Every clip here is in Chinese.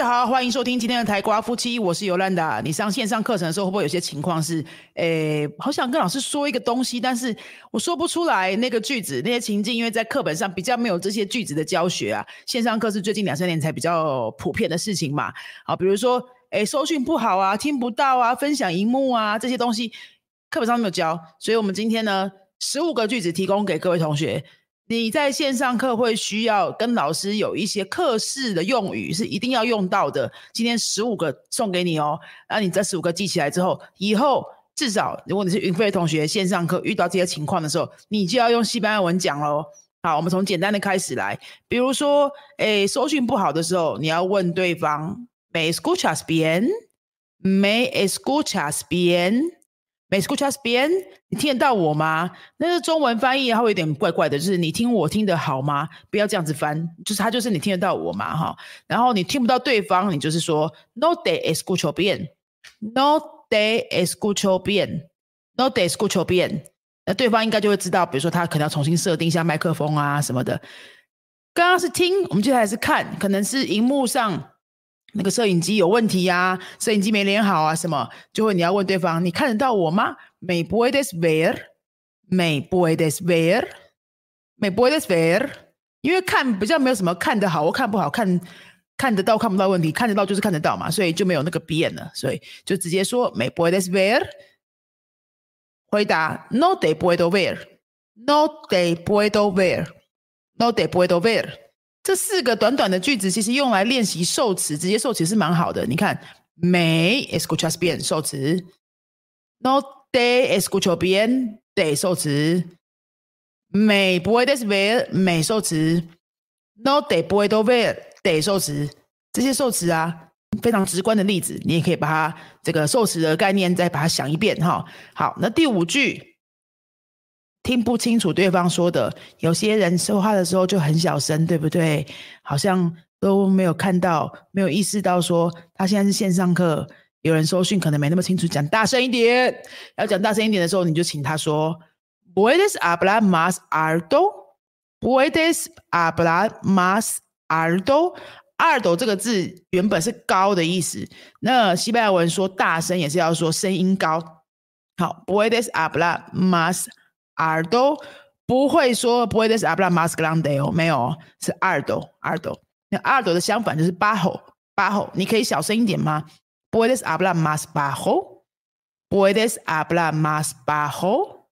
大家好，欢迎收听今天的台瓜夫妻，我是尤兰达。你上线上课程的时候，会不会有些情况是，诶，好想跟老师说一个东西，但是我说不出来那个句子，那些情境，因为在课本上比较没有这些句子的教学啊。线上课是最近两三年才比较普遍的事情嘛。好，比如说，诶，收讯不好啊，听不到啊，分享荧幕啊，这些东西课本上没有教，所以我们今天呢，十五个句子提供给各位同学。你在线上课会需要跟老师有一些课室的用语是一定要用到的。今天十五个送给你哦，那你这十五个记起来之后，以后至少如果你是云飞同学，线上课遇到这些情况的时候，你就要用西班牙文讲喽。好，我们从简单的开始来，比如说，诶，收讯不好的时候，你要问对方，Me escuchas bien？Me escuchas bien？美 escuchas bien，你听得到我吗？那个中文翻译它会有点怪怪的，就是你听我听得好吗？不要这样子翻，就是它就是你听得到我吗？哈，然后你听不到对方，你就是说 no de escucho bien，no de escucho bien，no de escucho bien，那对方应该就会知道，比如说他可能要重新设定一下麦克风啊什么的。刚刚是听，我们接下来是看，可能是荧幕上。那个摄影机有问题呀，摄影机没连好啊，什么就会你要问对方，你看得到我吗？美 puedes ver，美 puedes ver，美 puedes ver，因为看比较没有什么看得好或看不好，看看得到看不到问题，看得到就是看得到嘛，所以就没有那个变了，所以就直接说美 puedes ver。回答 no de puedo ver，no de puedo ver，no de puedo ver。这四个短短的句子，其实用来练习受词，直接受词是蛮好的。你看，may escuchas bien 受词，no de escucho bien de 受词，may puedes ver may 受词，no de puedo ver de 受词。这些受词啊，非常直观的例子，你也可以把它这个受词的概念再把它想一遍哈。好，那第五句。听不清楚对方说的，有些人说话的时候就很小声，对不对？好像都没有看到，没有意识到说他现在是线上课，有人收讯可能没那么清楚，讲大声一点。要讲大声一点的时候，你就请他说：“Puedes hablar más alto? Puedes hablar más alto? alto 这个字原本是高的意思，那西班牙文说大声也是要说声音高。好，Puedes hablar más 耳朵不会说不会的是 habla más grande 哦，没有，是耳朵耳朵。那耳朵的相反就是 bajo，bajo。你可以小声一点吗？puedes hablar más bajo，puedes hablar más bajo。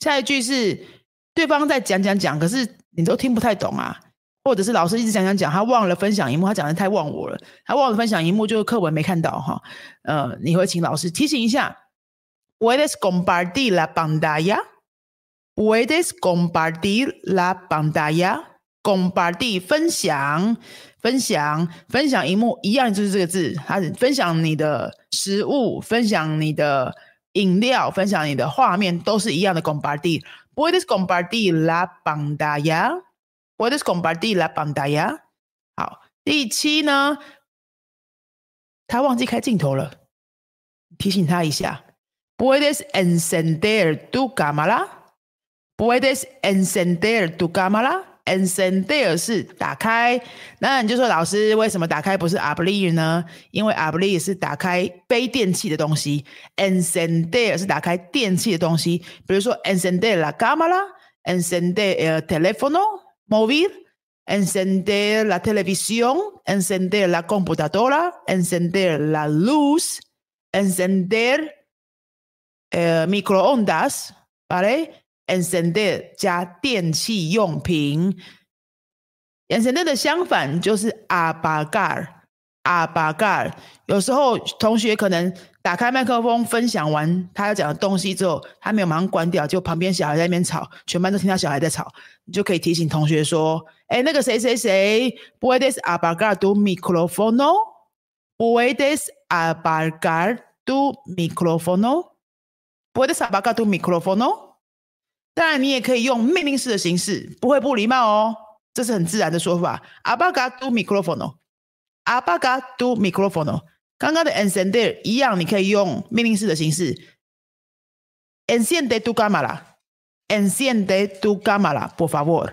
下一句是对方在讲讲讲，可是你都听不太懂啊，或者是老师一直讲讲讲，他忘了分享荧幕，他讲的太忘我了，他忘了分享荧幕，就是课文没看到哈。呃，你会请老师提醒一下，puedes compartir la pantalla。Puedes compartir la pantalla. Compartir 分享，分享，分享荧幕一样就是这个字，它是分享你的食物，分享你的饮料，分享你的画面，都是一样的。Compartir. Puedes compartir la pantalla. Puedes compartir la pantalla. 好，第七呢，他忘记开镜头了，提醒他一下。Puedes encender tu cámara. Puedes encender tu cámara. Encender 是打开，那你就说老师为什么打开不是 abrir 呢？因为 abrir 是打开非电器的东西，encender 是打开电器的东西。比如说 encender la cámara, encender el teléfono móvil, encender la televisión, encender la computadora, encender la luz, encender el microondas, ¿vale? Encender 加电器用品，encender 的相反就是 apagar，apagar。有时候同学可能打开麦克风分享完他要讲的东西之后，他没有马上关掉，就旁边小孩在那边吵，全班都听到小孩在吵，你就可以提醒同学说：“哎，那个谁谁谁，puedes apagar tu micrófono？puedes apagar tu micrófono？puedes apagar tu micrófono？” 当然，你也可以用命令式的形式，不会不礼貌哦。这是很自然的说法。Apaga tu micrófono，Apaga tu micrófono。刚刚的 encender 一样，你可以用命令式的形式。Enciende tu cámara，Enciende tu cámara，por favor。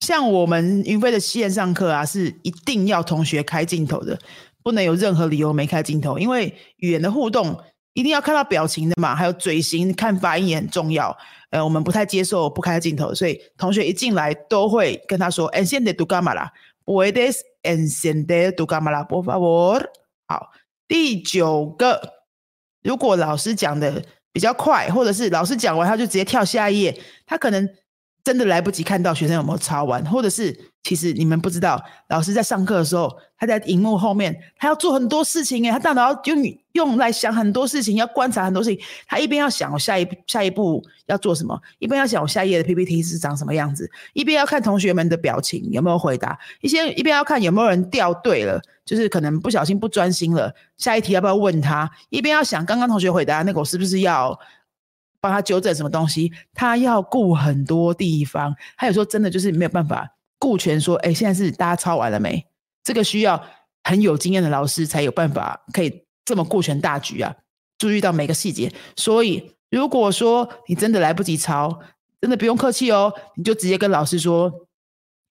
像我们云飞的线上课啊，是一定要同学开镜头的，不能有任何理由没开镜头，因为语言的互动一定要看到表情的嘛，还有嘴型看发音也很重要。呃，我们不太接受不开镜头，所以同学一进来都会跟他说：“Enciende tu cámara，puedes encender tu cámara，por favor。”好，第九个，如果老师讲的比较快，或者是老师讲完他就直接跳下一页，他可能。真的来不及看到学生有没有抄完，或者是其实你们不知道，老师在上课的时候，他在荧幕后面，他要做很多事情诶，他大脑要用用来想很多事情，要观察很多事情。他一边要想我下一下一步要做什么，一边要想我下一页的 PPT 是长什么样子，一边要看同学们的表情有没有回答，一些一边要看有没有人掉队了，就是可能不小心不专心了，下一题要不要问他，一边要想刚刚同学回答那个我是不是要。帮他纠正什么东西，他要顾很多地方，他有时候真的就是没有办法顾全。说，哎，现在是大家抄完了没？这个需要很有经验的老师才有办法可以这么顾全大局啊，注意到每个细节。所以，如果说你真的来不及抄，真的不用客气哦，你就直接跟老师说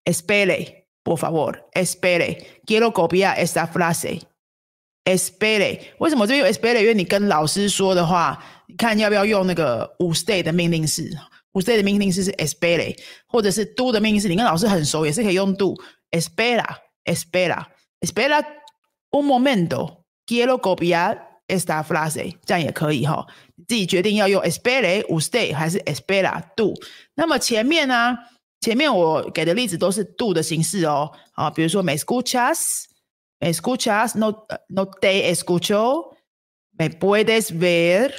：“Espere，por favor，espere，quiero copiar esta frase，espere。”为什么这边有 espere？因为你跟老师说的话。看要不要用那个五 stay 的命令式，五 stay 的命令式是 espere，或者是 do 的命令式，你跟老师很熟也是可以用 do。espera，espera，espera un momento，quiero copiar esta frase，这样也可以哈，自己决定要用 espere 五 stay 还是 espera do。那么前面呢，前面我给的例子都是 do 的形式哦，啊，比如说 me escuchas，me escuchas，no no te escucho，me puedes ver。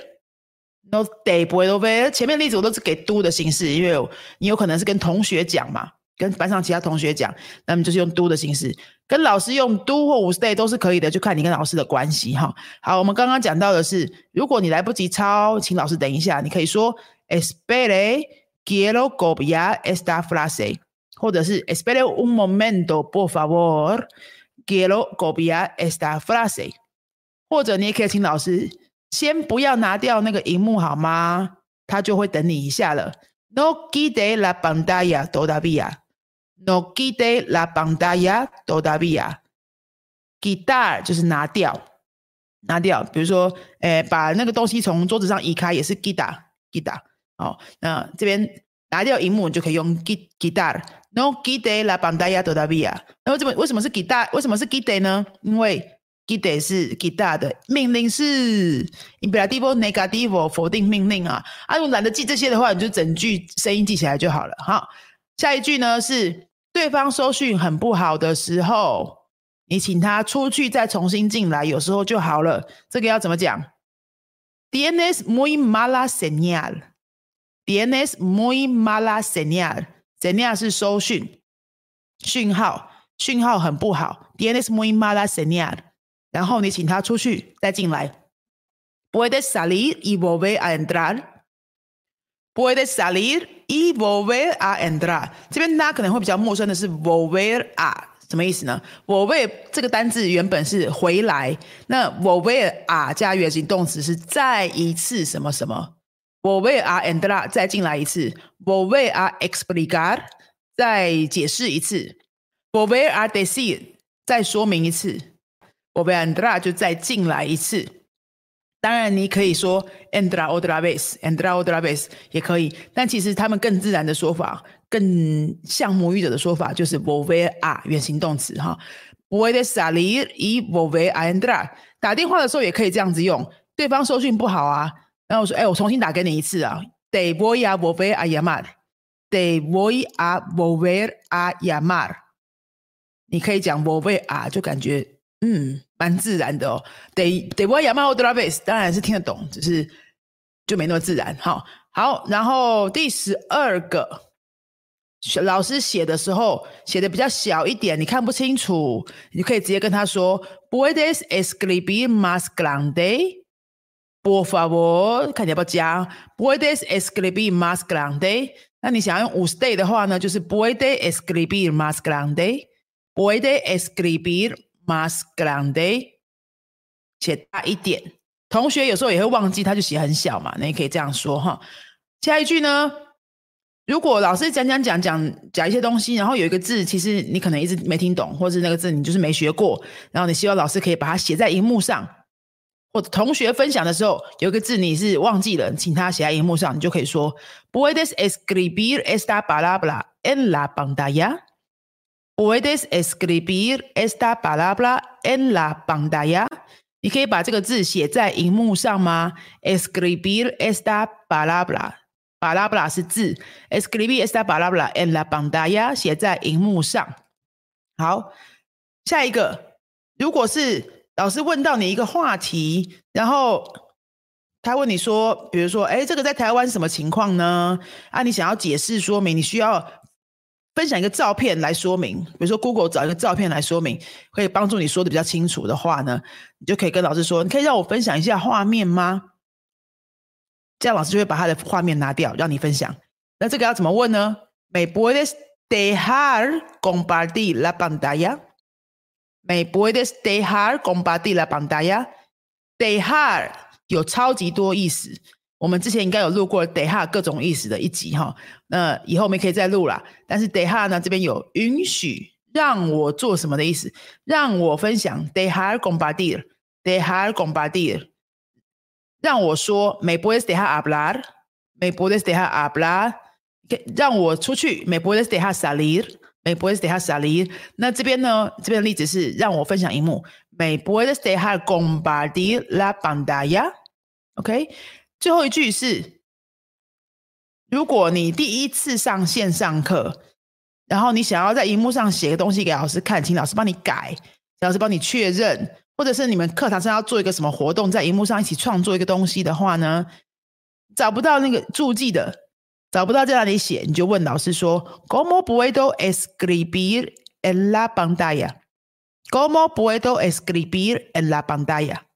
No day 不会都背。前面例子我都是给 do 的形式，因为你有可能是跟同学讲嘛，跟班上其他同学讲，那么就是用 do 的形式。跟老师用 do 或 stay 都是可以的，就看你跟老师的关系哈。好，我们刚刚讲到的是，如果你来不及抄，请老师等一下，你可以说 espere quiero copiar esta frase，或者是 espere un momento，por favor，quiero copiar esta frase，或者你也可以请老师。先不要拿掉那个荧幕好吗？他就会等你一下了。No quite la pantalla todavía. No quite la pantalla todavía. Guitar 就是拿掉，拿掉。比如说，诶，把那个东西从桌子上移开，也是 quitar quitar。哦，那这边拿掉荧幕就可以用 quitar。No gide la pantalla todavía。那为什么为什么是 guitar？为什么是 gide 呢？因为给的是给大的命令是 imperativo negativo 否定命令啊。啊，如果懒得记这些的话，你就整句声音记起来就好了。好，下一句呢是对方收讯很不好的时候，你请他出去再重新进来，有时候就好了。这个要怎么讲？DNS muy mala señal。DNS muy mala señal。señal 是收讯讯号，讯号很不好。DNS muy mala señal。然后你请他出去再进来。Puedes salir y volver a entrar. Puede salir y volver a entrar。这边大家可能会比较陌生的是 volver a 什么意思呢？volver 这个单字原本是回来，那 volver a 加原形动词是再一次什么什么。volver a entrar 再进来一次。volver a explicar 再解释一次。volver a decir 再说明一次。我被 Andra 就再进来一次，当然你可以说 Andra otra vez，Andra otra vez 也可以，但其实他们更自然的说法，更像母语者的说法就是 volver a 原形动词哈，Puede salir y volver a entrar。打电话的时候也可以这样子用，对方收讯不好啊，然后我说，哎，我重新打给你一次啊，De voy a volver a llamar，De voy a volver a llamar。你可以讲 volver a，就感觉。嗯，蛮自然的哦。得得我亚马欧德拉贝斯当然是听得懂，只是就没那么自然。好，好，然后第十二个，老师写的时候写的比较小一点，你看不清楚，你可以直接跟他说：“Puedes escribir más grande, por favor。”看你要不要加？“Puedes escribir más grande。”那你想要用五 stay 的话呢，就是 “Puedes escribir más grande, puedes escribir。” Mas grande，写大一点。同学有时候也会忘记，他就写很小嘛。那你可以这样说哈。下一句呢如果老师讲讲讲讲讲一些东西，然后有一个字，其实你可能一直没听懂，或者那个字你就是没学过，然后你希望老师可以把它写在荧幕上，或者同学分享的时候有一个字你是忘记了，请他写在荧幕上，你就可以说：Puedes escribir esta palabra en la pantalla? Puedes escribir esta palabra en la pantalla? 你可以把这个字写在荧幕上吗？Escribir esta palabra。巴拉巴拉是字，escribir esta palabra en la pantalla 写在荧幕上。好，下一个，如果是老师问到你一个话题，然后他问你说，比如说，哎，这个在台湾什么情况呢？啊，你想要解释说明，你需要分享一个照片来说明，比如说 Google 找一个照片来说明，可以帮助你说的比较清楚的话呢，你就可以跟老师说，你可以让我分享一下画面吗？这样老师就会把他的画面拿掉，让你分享。那这个要怎么问呢？Me puedes dejar compartir la pantalla？Me puedes dejar compartir la pantalla？Dejar 有超级多意思，我们之前应该有录过 dejar 各种意思的一集哈。那以后我们可以再录啦。但是 dejar 呢，这边有允许让我做什么的意思，让我分享。Dejar compartir，dejar compartir。让我说，me puedes dejar hablar，me puedes dejar hablar，让我出去，me puedes dejar salir，me puedes dejar salir。那这边呢？这边的例子是让我分享荧幕，me puedes dejar compartir la pantalla”，OK。最后一句是，如果你第一次上线上课，然后你想要在荧幕上写个东西给老师看，请老师帮你改，老师帮你确认。或者是你们课堂上要做一个什么活动，在荧幕上一起创作一个东西的话呢，找不到那个注记的，找不到在哪里写，你就问老师说：“¿Cómo puedo escribir en la pantalla? ¿Cómo puedo escribir en la pantalla?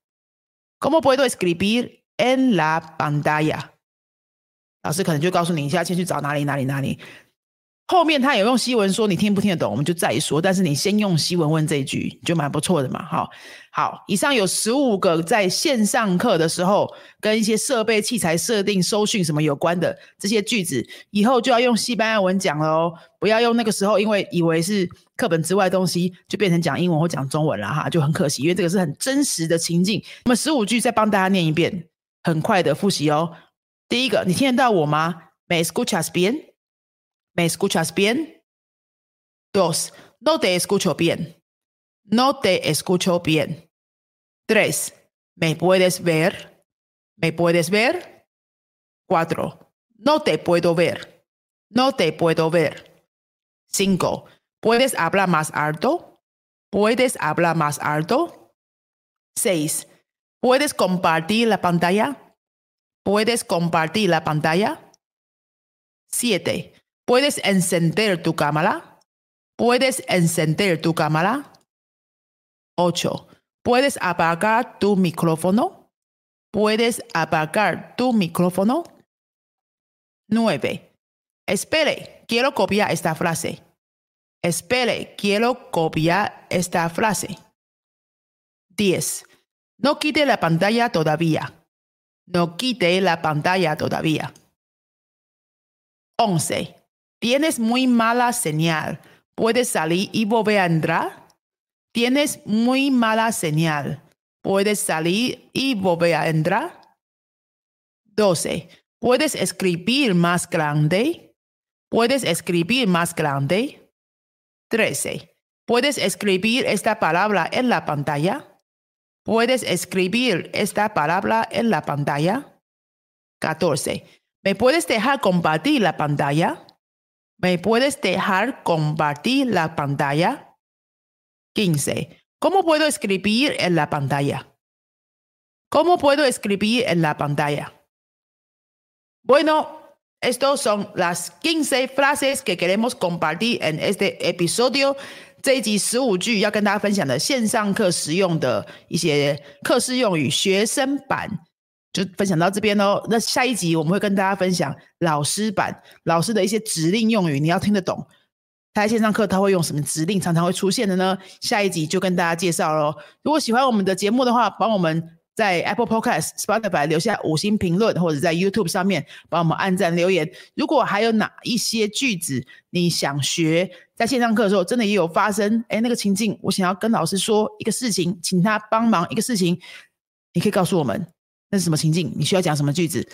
¿Cómo puedo escribir en la pantalla？” 老师可能就告诉你一下，先去找哪里哪里哪里。后面他有用西文说，你听不听得懂，我们就再说。但是你先用西文问这一句，就蛮不错的嘛。好，好，以上有十五个在线上课的时候跟一些设备器材设定、收讯什么有关的这些句子，以后就要用西班牙文讲了哦，不要用那个时候，因为以为是课本之外东西，就变成讲英文或讲中文了哈，就很可惜，因为这个是很真实的情境。那么十五句再帮大家念一遍，很快的复习哦。第一个，你听得到我吗？Me escuchas bien？¿Me escuchas bien? Dos, no te escucho bien. No te escucho bien. Tres, ¿me puedes ver? ¿Me puedes ver? Cuatro, no te puedo ver. No te puedo ver. Cinco, ¿puedes hablar más alto? ¿Puedes hablar más alto? Seis, ¿puedes compartir la pantalla? ¿Puedes compartir la pantalla? Siete, ¿Puedes encender tu cámara? ¿Puedes encender tu cámara? 8. ¿Puedes apagar tu micrófono? ¿Puedes apagar tu micrófono? 9. Espere, quiero copiar esta frase. Espere, quiero copiar esta frase. 10. No quite la pantalla todavía. No quite la pantalla todavía. 11. Tienes muy mala señal. ¿Puedes salir y volver a entrar? Tienes muy mala señal. ¿Puedes salir y volver a entrar? 12. ¿Puedes escribir más grande? ¿Puedes escribir más grande? 13. ¿Puedes escribir esta palabra en la pantalla? ¿Puedes escribir esta palabra en la pantalla? 14. ¿Me puedes dejar compartir la pantalla? ¿Me puedes dejar compartir la pantalla? 15. ¿Cómo puedo escribir en la pantalla? ¿Cómo puedo escribir en la pantalla? Bueno, estas son las 15 frases que queremos compartir en este episodio. 这一集十五句要跟大家分享的线上课实用的一些课室用语学生版就分享到这边喽。那下一集我们会跟大家分享老师版老师的一些指令用语，你要听得懂。他在线上课他会用什么指令，常常会出现的呢？下一集就跟大家介绍喽。如果喜欢我们的节目的话，帮我们在 Apple Podcast、Spotify 留下五星评论，或者在 YouTube 上面帮我们按赞留言。如果还有哪一些句子你想学，在线上课的时候真的也有发生，哎，那个情境我想要跟老师说一个事情，请他帮忙一个事情，你可以告诉我们那是什么情境，你需要讲什么句子。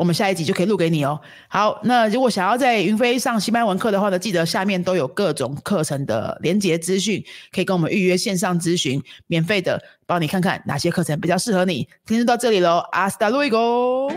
我们下一集就可以录给你哦。好，那如果想要在云飞上西班牙文课的话呢，记得下面都有各种课程的连接资讯，可以跟我们预约线上咨询，免费的帮你看看哪些课程比较适合你。今天就到这里喽，阿斯达路伊 o